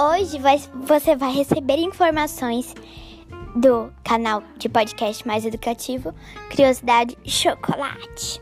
Hoje vai, você vai receber informações do canal de podcast mais educativo Curiosidade Chocolate.